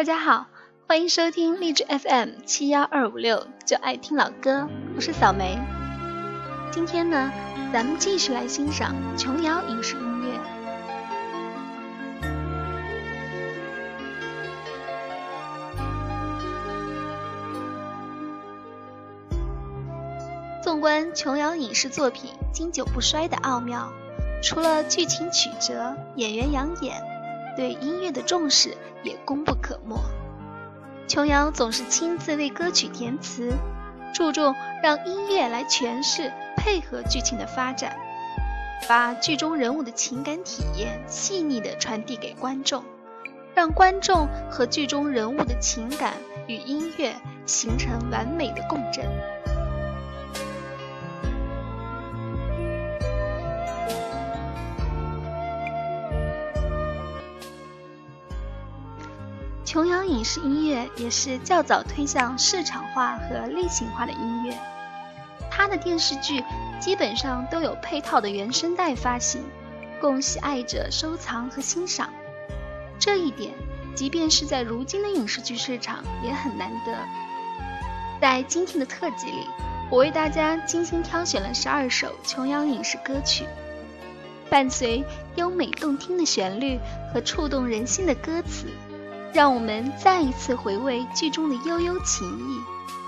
大家好，欢迎收听励志 FM 七幺二五六，就爱听老歌，我是小梅。今天呢，咱们继续来欣赏琼瑶影视音乐。纵观琼瑶影视作品经久不衰的奥妙，除了剧情曲折、演员养眼，对音乐的重视也功不可没。琼瑶总是亲自为歌曲填词，注重让音乐来诠释、配合剧情的发展，把剧中人物的情感体验细腻地传递给观众，让观众和剧中人物的情感与音乐形成完美的共振。影视音乐也是较早推向市场化和类型化的音乐，它的电视剧基本上都有配套的原声带发行，供喜爱者收藏和欣赏。这一点，即便是在如今的影视剧市场也很难得。在今天的特辑里，我为大家精心挑选了十二首琼瑶影视歌曲，伴随优美动听的旋律和触动人心的歌词。让我们再一次回味剧中的悠悠情意，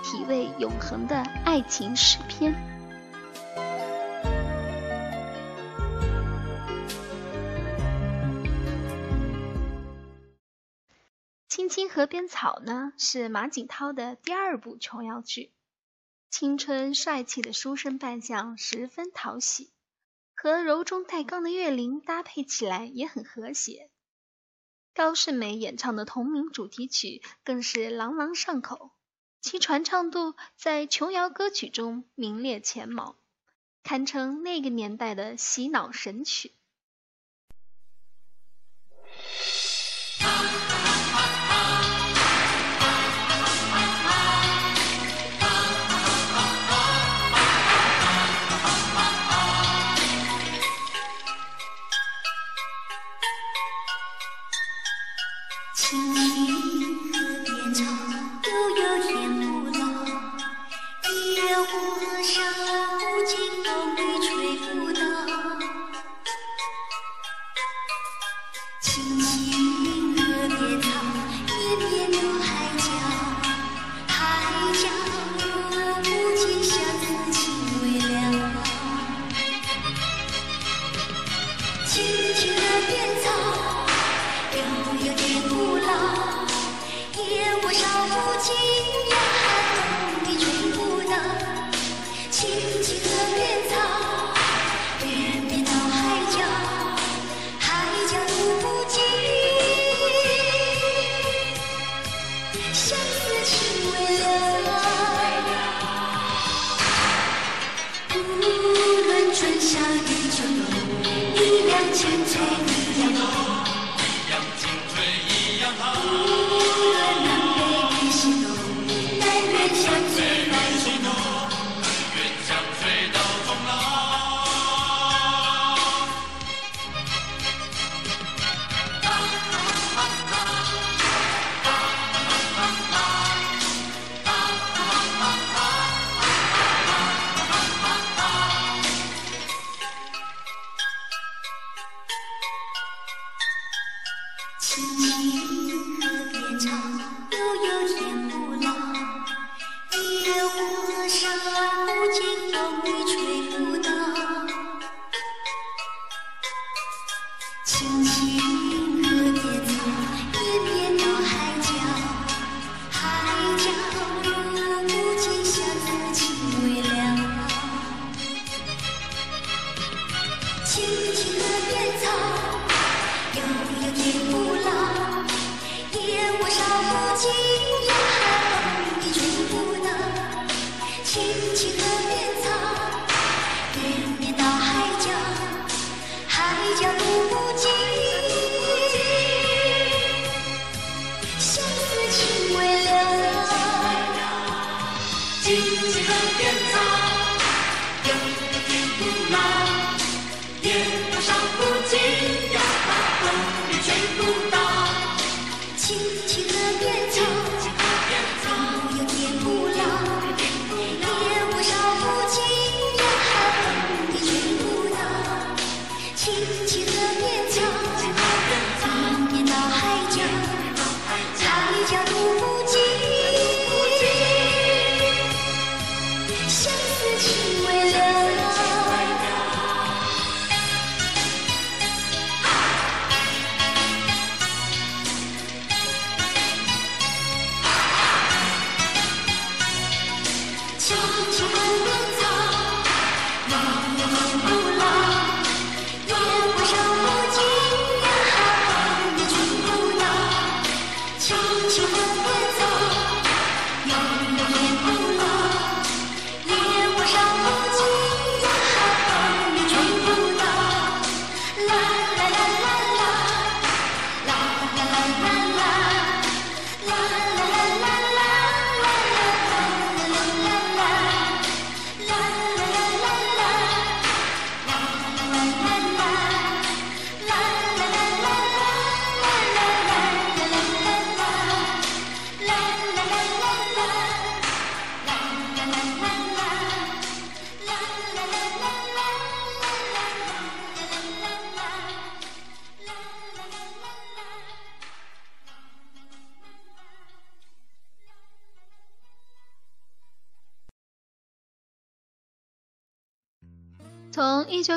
体味永恒的爱情诗篇。《青青河边草》呢，是马景涛的第二部琼瑶剧，青春帅气的书生扮相十分讨喜，和柔中带刚的岳林搭配起来也很和谐。高胜美演唱的同名主题曲更是朗朗上口，其传唱度在琼瑶歌曲中名列前茅，堪称那个年代的洗脑神曲。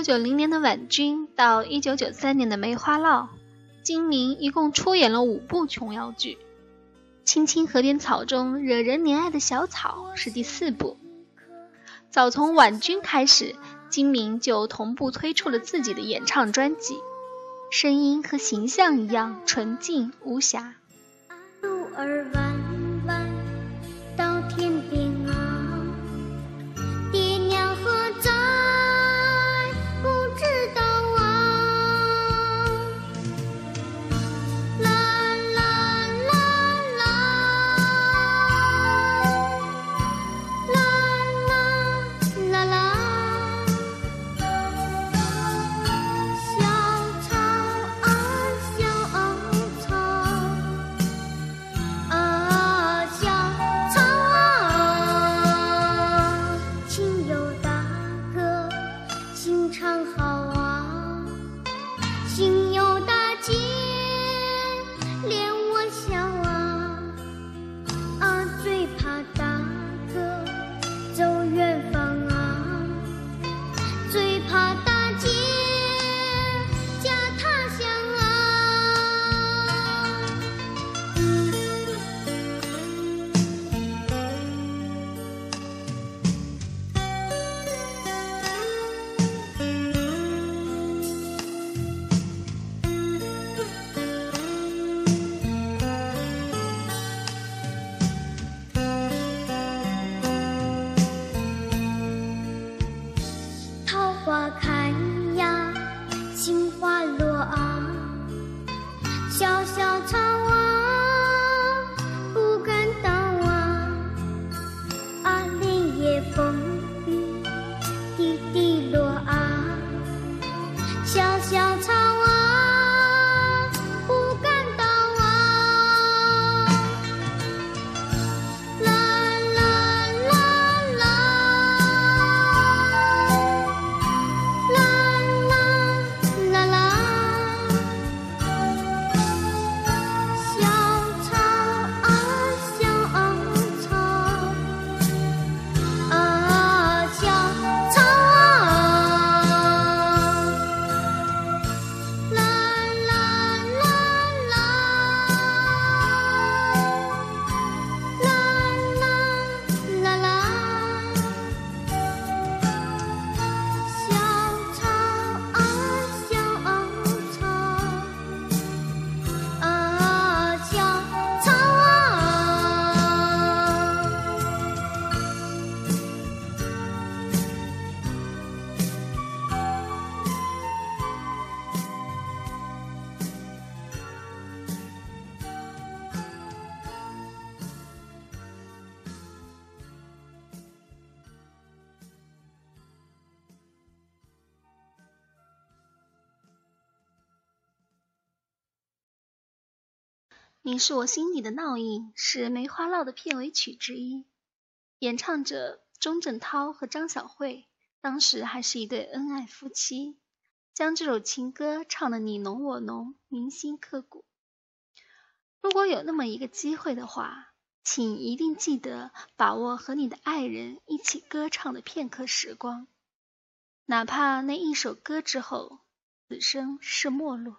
九零年的婉君到1993年的梅花烙，金明一共出演了五部琼瑶剧，《青青河边草》中惹人怜爱的小草是第四部。早从婉君开始，金明就同步推出了自己的演唱专辑，声音和形象一样纯净无瑕。路儿弯弯到天边你是我心底的烙印是《梅花烙》的片尾曲之一，演唱者钟镇涛和张小慧当时还是一对恩爱夫妻，将这首情歌唱得你侬我侬，铭心刻骨。如果有那么一个机会的话，请一定记得把握和你的爱人一起歌唱的片刻时光，哪怕那一首歌之后，此生是陌路。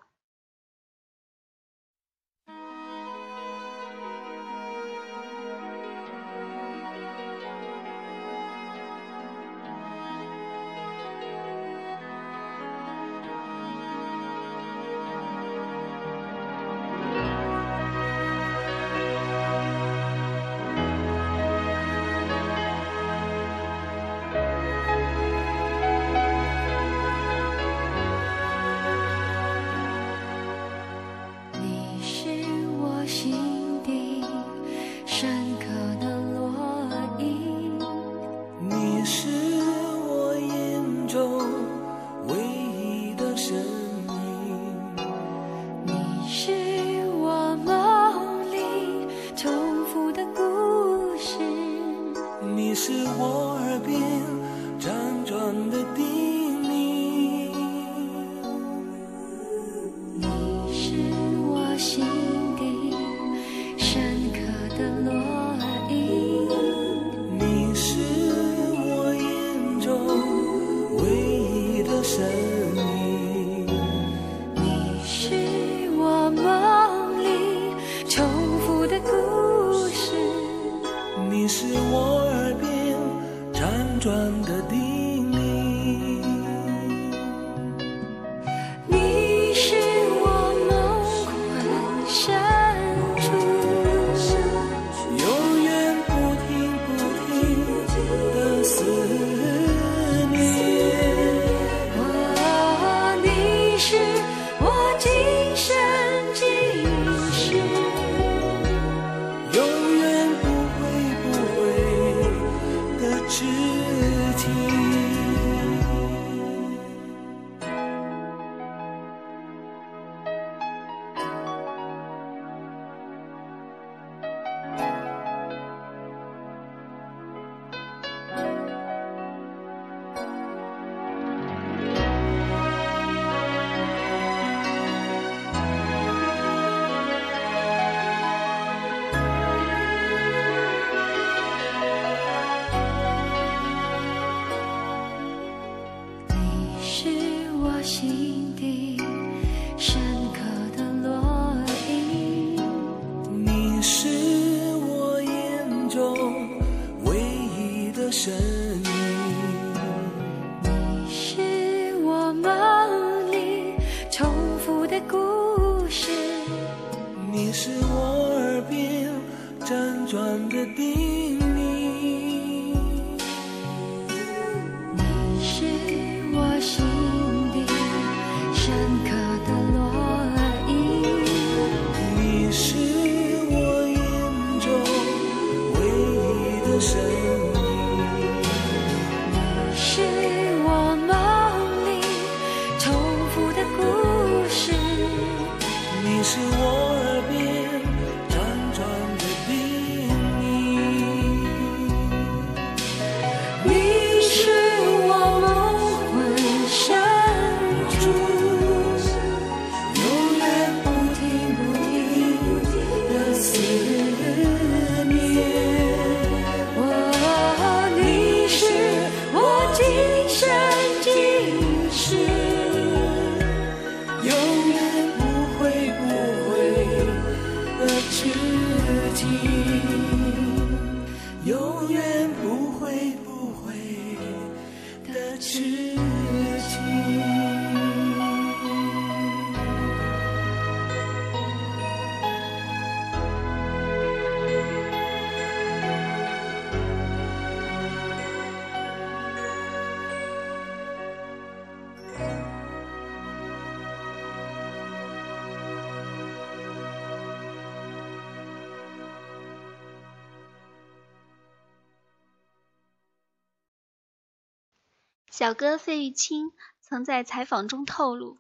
小哥费玉清曾在采访中透露，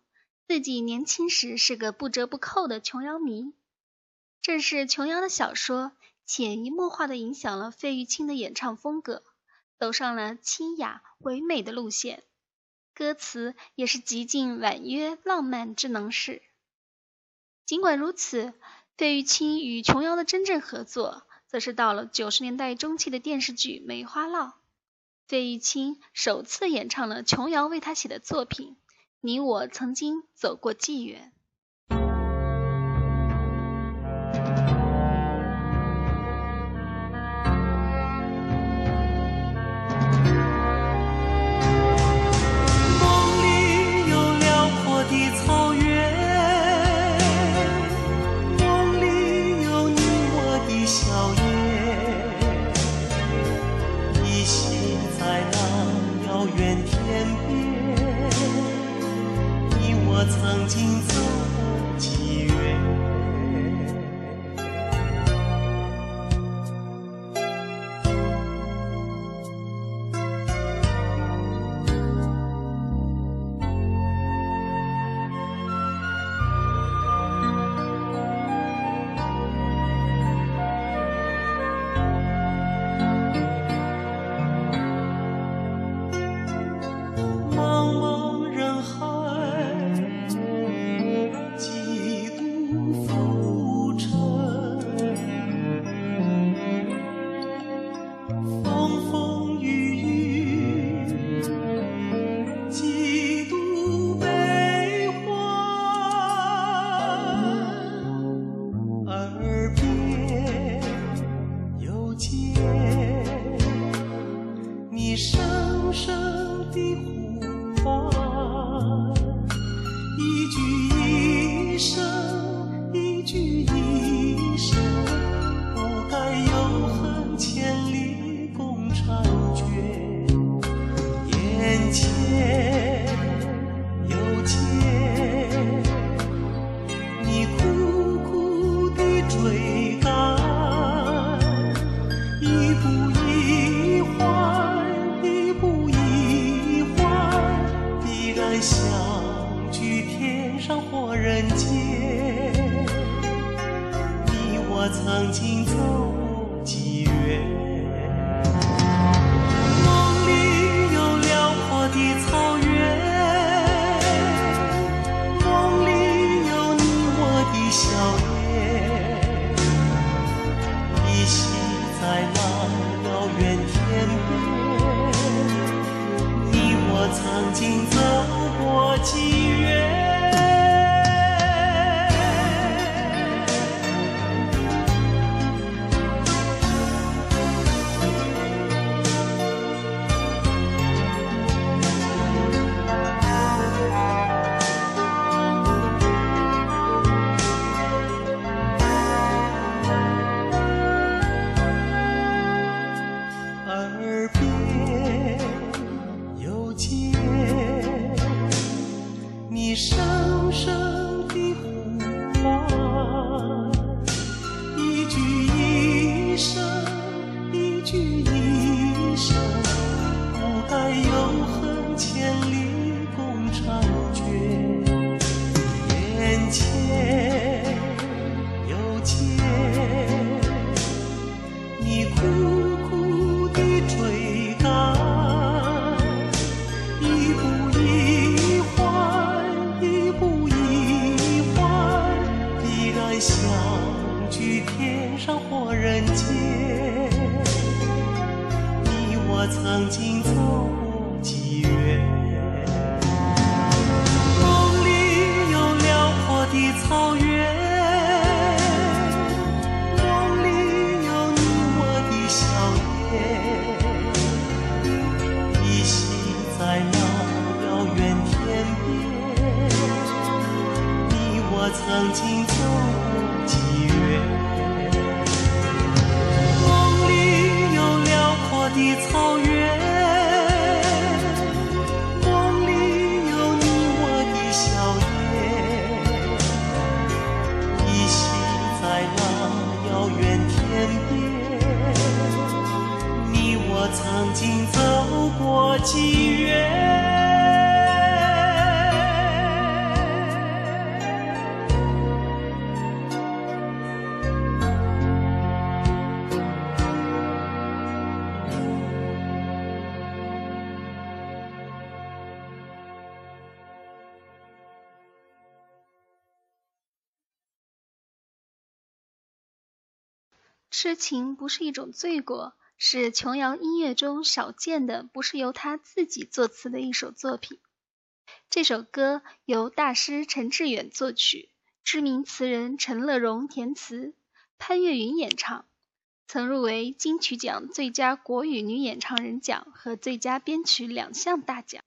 自己年轻时是个不折不扣的琼瑶迷。正是琼瑶的小说，潜移默化地影响了费玉清的演唱风格，走上了清雅唯美的路线，歌词也是极尽婉约浪漫之能事。尽管如此，费玉清与琼瑶的真正合作，则是到了九十年代中期的电视剧《梅花烙》。费玉清首次演唱了琼瑶为他写的作品《你我曾经走过纪元》。我痴情不是一种罪过，是琼瑶音乐中少见的，不是由她自己作词的一首作品。这首歌由大师陈志远作曲，知名词人陈乐融填词。潘越云演唱，曾入围金曲奖最佳国语女演唱人奖和最佳编曲两项大奖。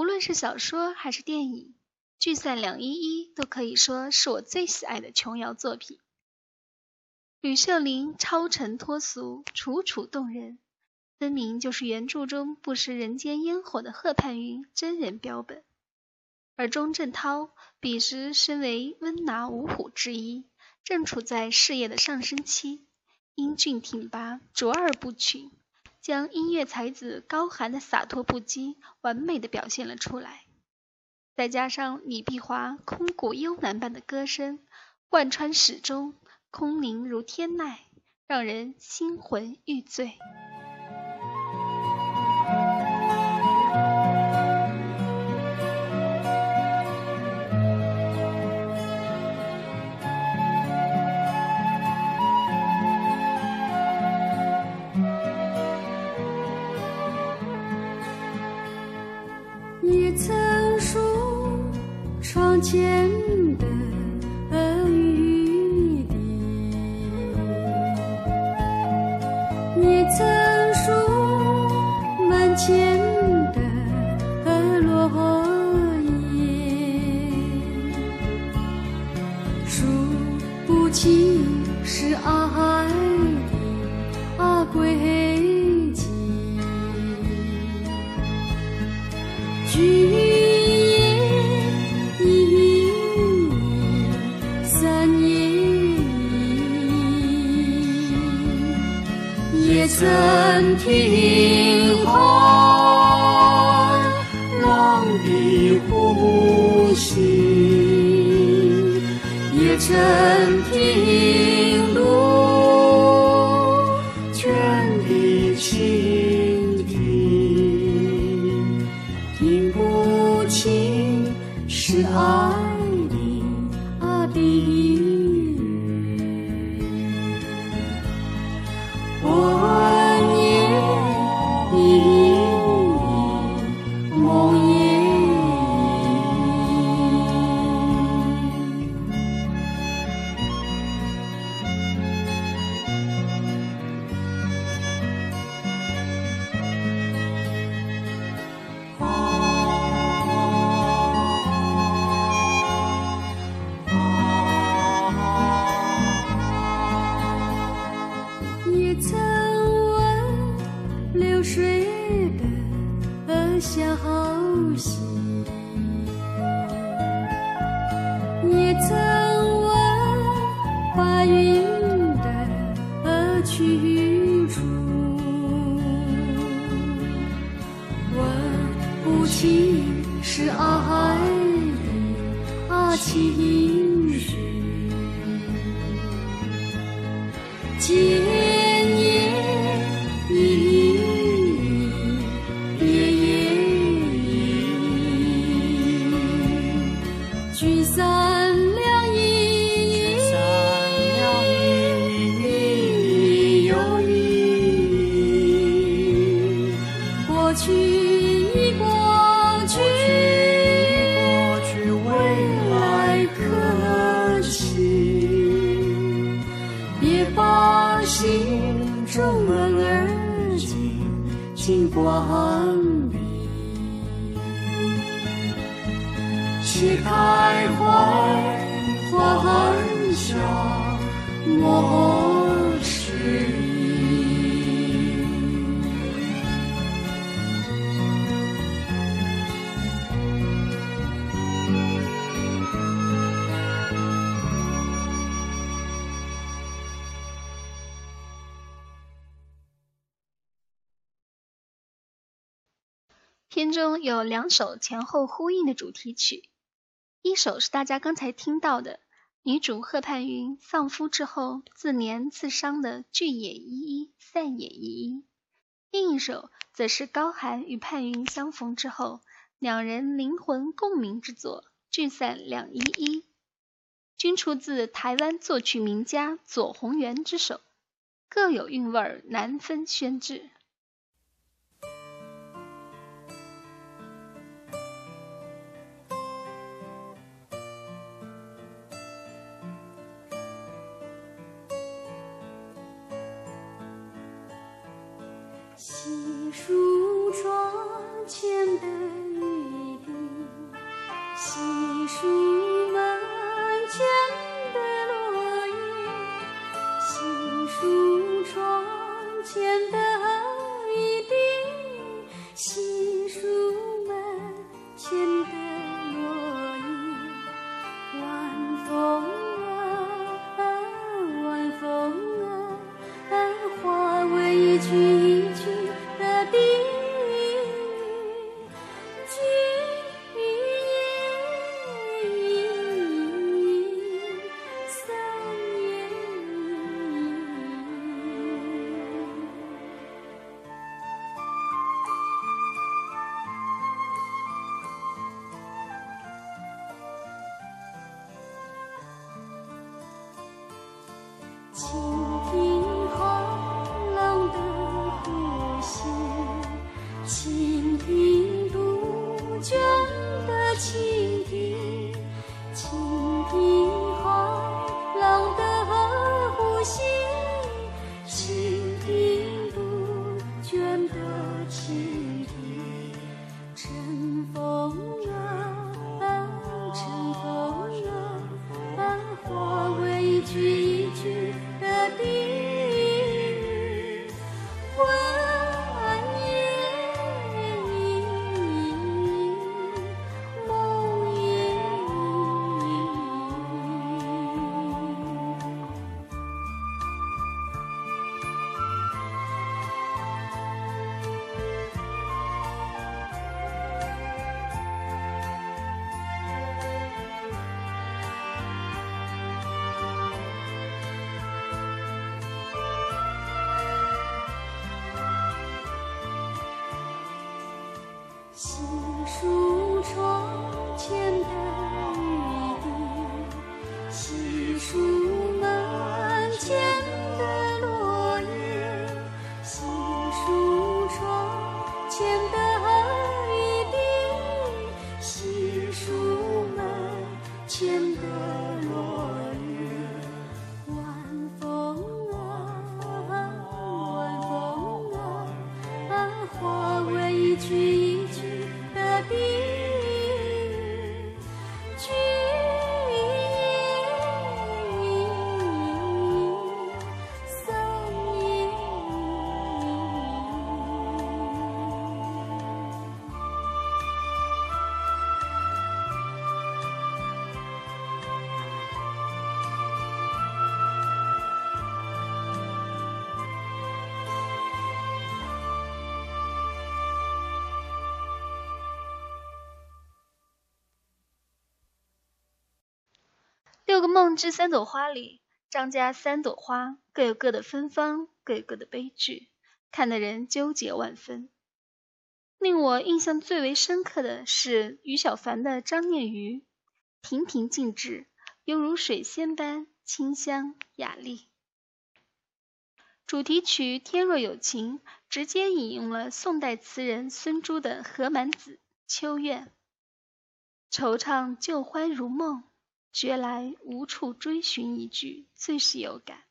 无论是小说还是电影，《聚散两依依》都可以说是我最喜爱的琼瑶作品。吕秀玲超尘脱俗，楚楚动人，分明就是原著中不食人间烟火的贺盼云真人标本。而钟镇涛彼时身为温拿五虎之一，正处在事业的上升期，英俊挺拔，卓尔不群，将音乐才子高寒的洒脱不羁完美的表现了出来。再加上李碧华空谷幽兰般的歌声，贯穿始终，空灵如天籁，让人心魂欲醉。前的雨滴，也曾数门前的落叶，数不清是爱也曾听海浪的呼吸，也曾听今有两首前后呼应的主题曲，一首是大家刚才听到的女主贺盼云丧夫之后自怜自伤的聚也依依，散也依依；另一首则是高寒与盼云相逢之后，两人灵魂共鸣之作聚散两依依，均出自台湾作曲名家左宏元之手，各有韵味，难分轩轾。数窗前的雨滴，细数六个梦之三朵花里，张家三朵花各有各的芬芳，各有各的悲剧，看得人纠结万分。令我印象最为深刻的是于小凡的《张念瑜》，平平静止，犹如水仙般清香雅丽。主题曲《天若有情》直接引用了宋代词人孙朱的《荷满子·秋怨》，惆怅旧欢如梦。觉来无处追寻一句，最是有感。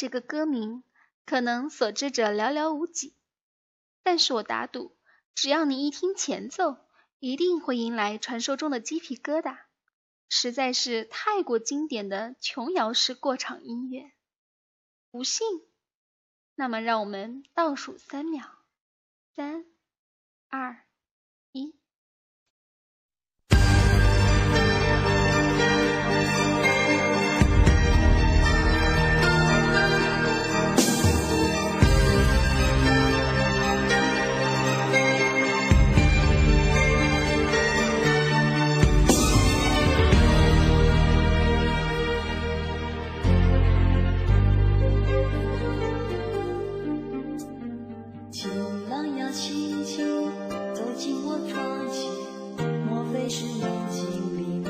这个歌名，可能所知者寥寥无几。但是我打赌，只要你一听前奏，一定会迎来传说中的鸡皮疙瘩。实在是太过经典的琼瑶式过场音乐。不信？那么，让我们倒数三秒，三、二、轻轻走进我窗前，莫非是梦境里面？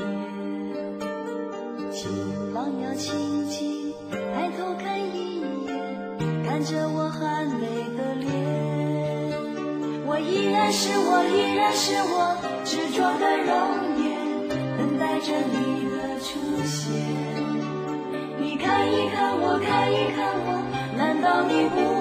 情郎要轻轻抬头看一眼，看着我含泪的脸。我依然是我，依然是我，执着的容颜，等待着你的出现。你看一看我，看一看我，难道你不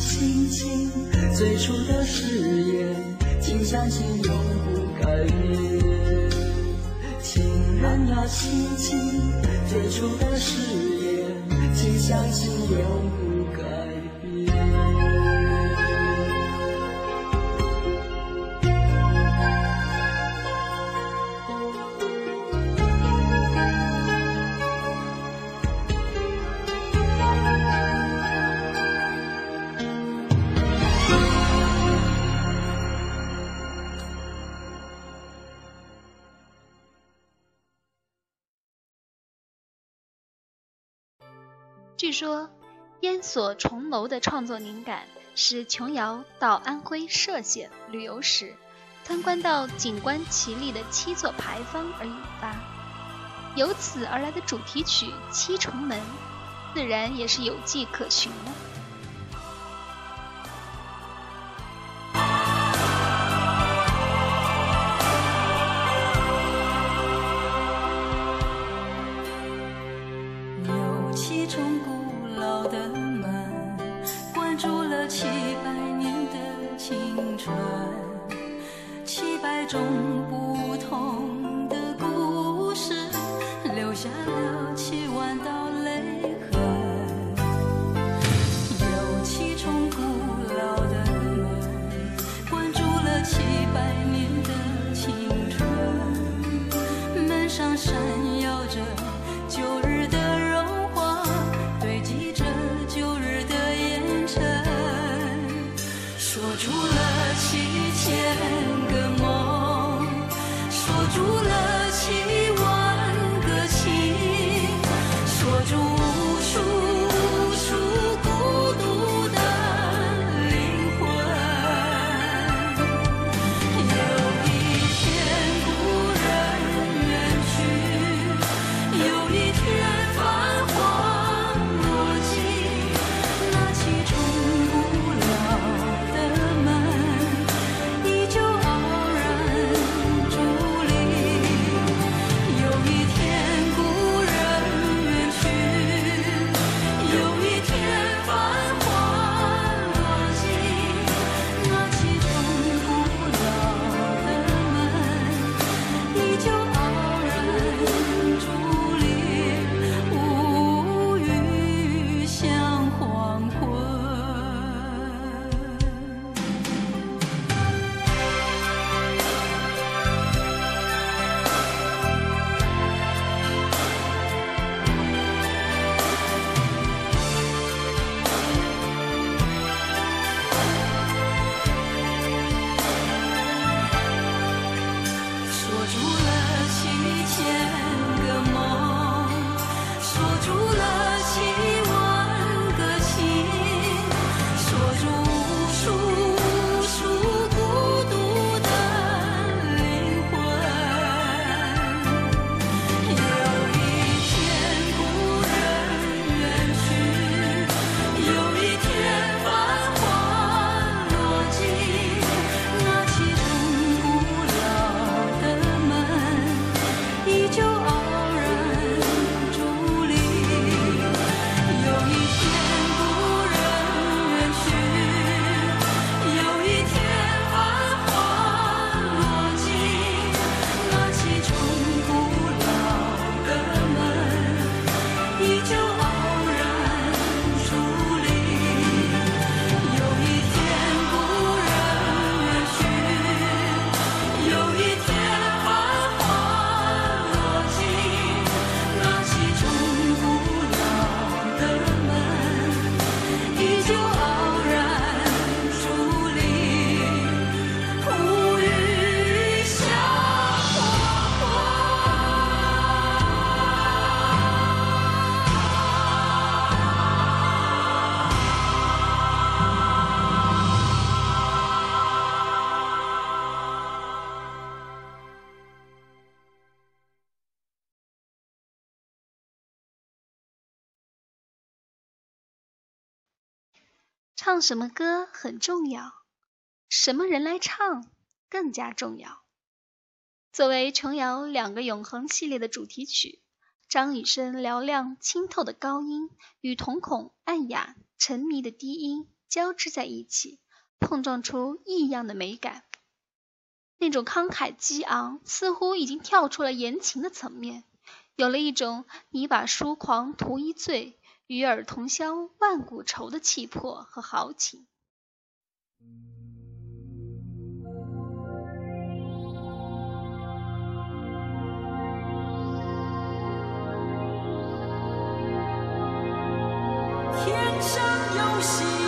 情人要轻轻最初的誓言，请相信永不改变。情人要轻轻最初的誓言，请相信永不据说，烟锁重楼的创作灵感是琼瑶到安徽歙县旅游时，参观到景观奇丽的七座牌坊而引发。由此而来的主题曲《七重门》，自然也是有迹可循的。说出了七千个梦，锁住了唱什么歌很重要，什么人来唱更加重要。作为琼瑶两个永恒系列的主题曲，张雨生嘹亮清透的高音与瞳孔暗哑沉迷的低音交织在一起，碰撞出异样的美感。那种慷慨激昂，似乎已经跳出了言情的层面，有了一种你把书狂图一醉，与尔同销万古愁的气魄和豪情。天上有星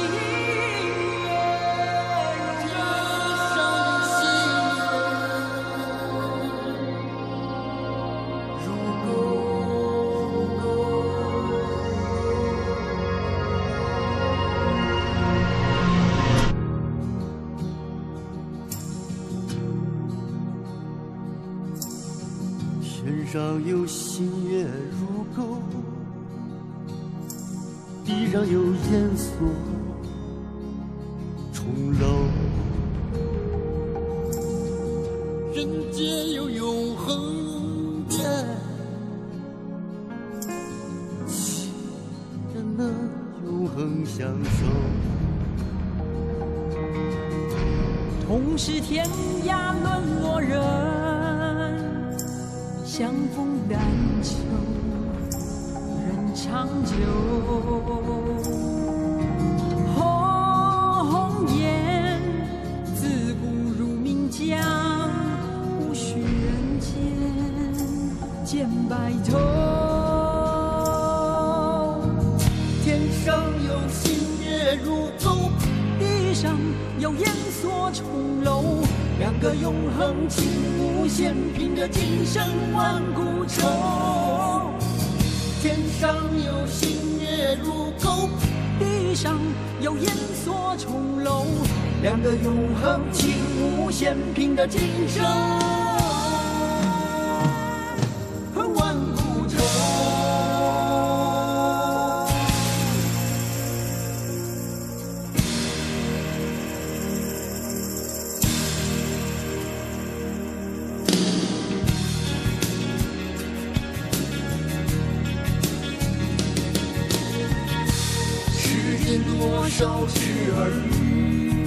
消失而已，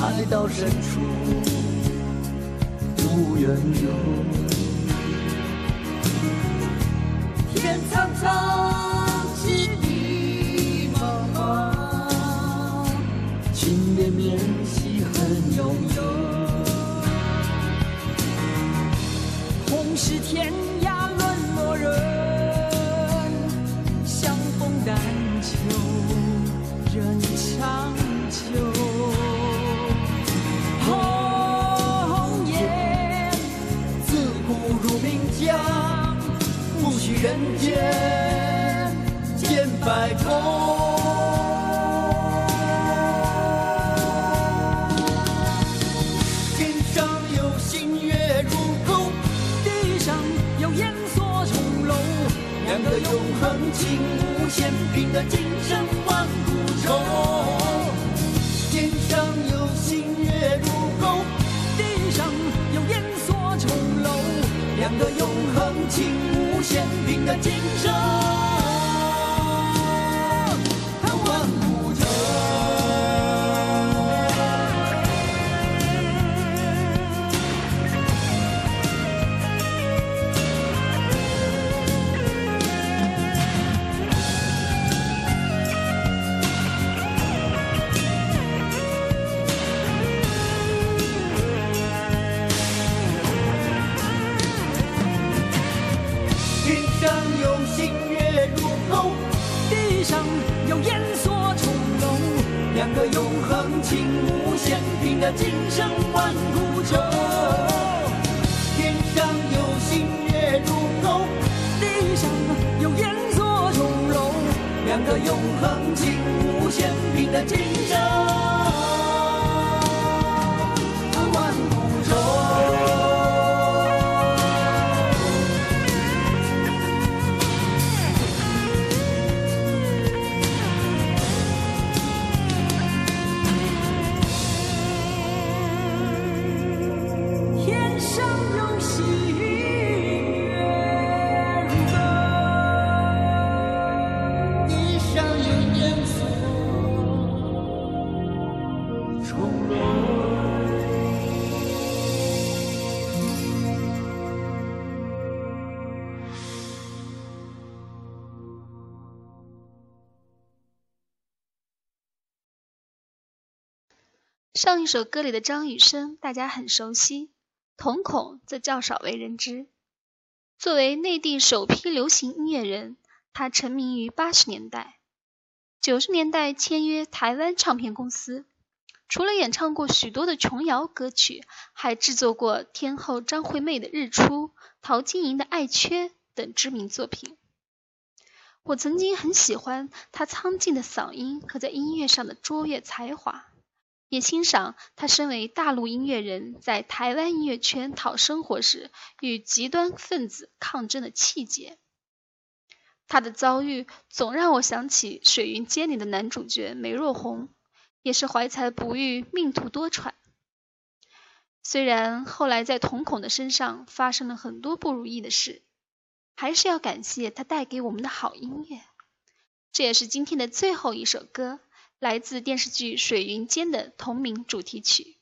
爱到深处不愿留。天苍苍，情无限，凭的今生万古愁。天上有星月如钩，地上有烟锁重楼，两个永恒情无限，凭的今生有烟锁重楼，两个永恒情无限，拼得今生万古愁。天上有星月如钩，地上有烟锁重楼，两个永恒情无限，拼得今。一首歌里的张雨生，大家很熟悉，瞳孔则较少为人知。作为内地首批流行音乐人，他成名于八十年代，九十年代签约台湾唱片公司。除了演唱过许多的琼瑶歌曲，还制作过天后张惠妹的《日出》、陶晶莹的《爱缺》等知名作品。我曾经很喜欢他苍劲的嗓音和在音乐上的卓越才华。也欣赏他身为大陆音乐人，在台湾音乐圈讨生活时与极端分子抗争的气节。他的遭遇总让我想起《水云间》里的男主角梅若红，也是怀才不遇，命途多舛。虽然后来在瞳孔的身上发生了很多不如意的事，还是要感谢他带给我们的好音乐。这也是今天的最后一首歌。来自电视剧《水云间》的同名主题曲。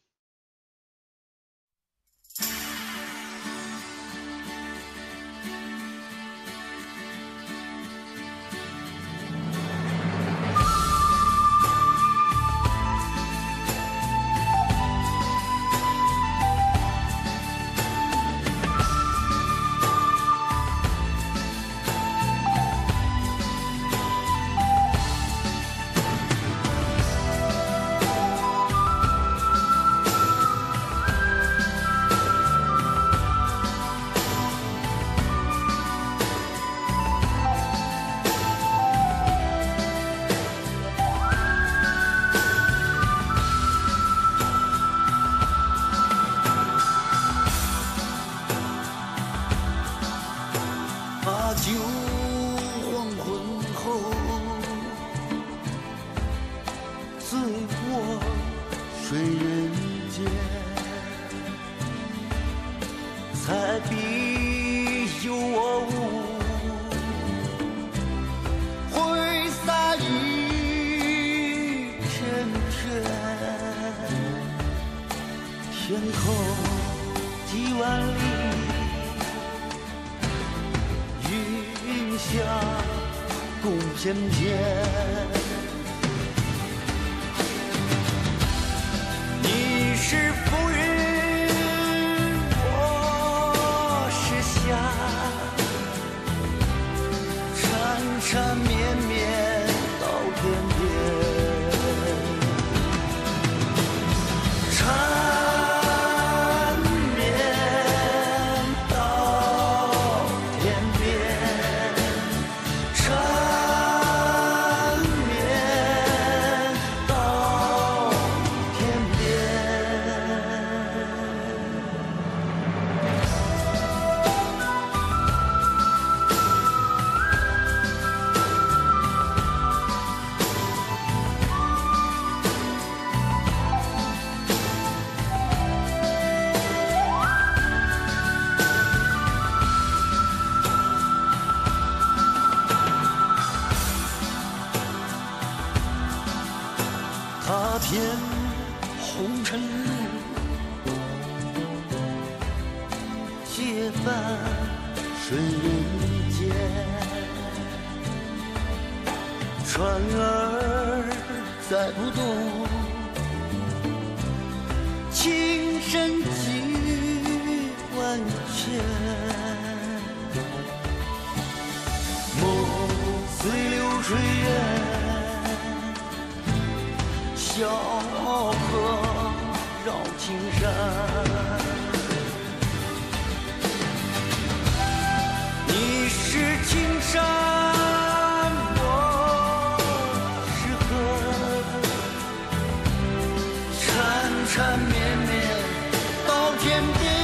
天边。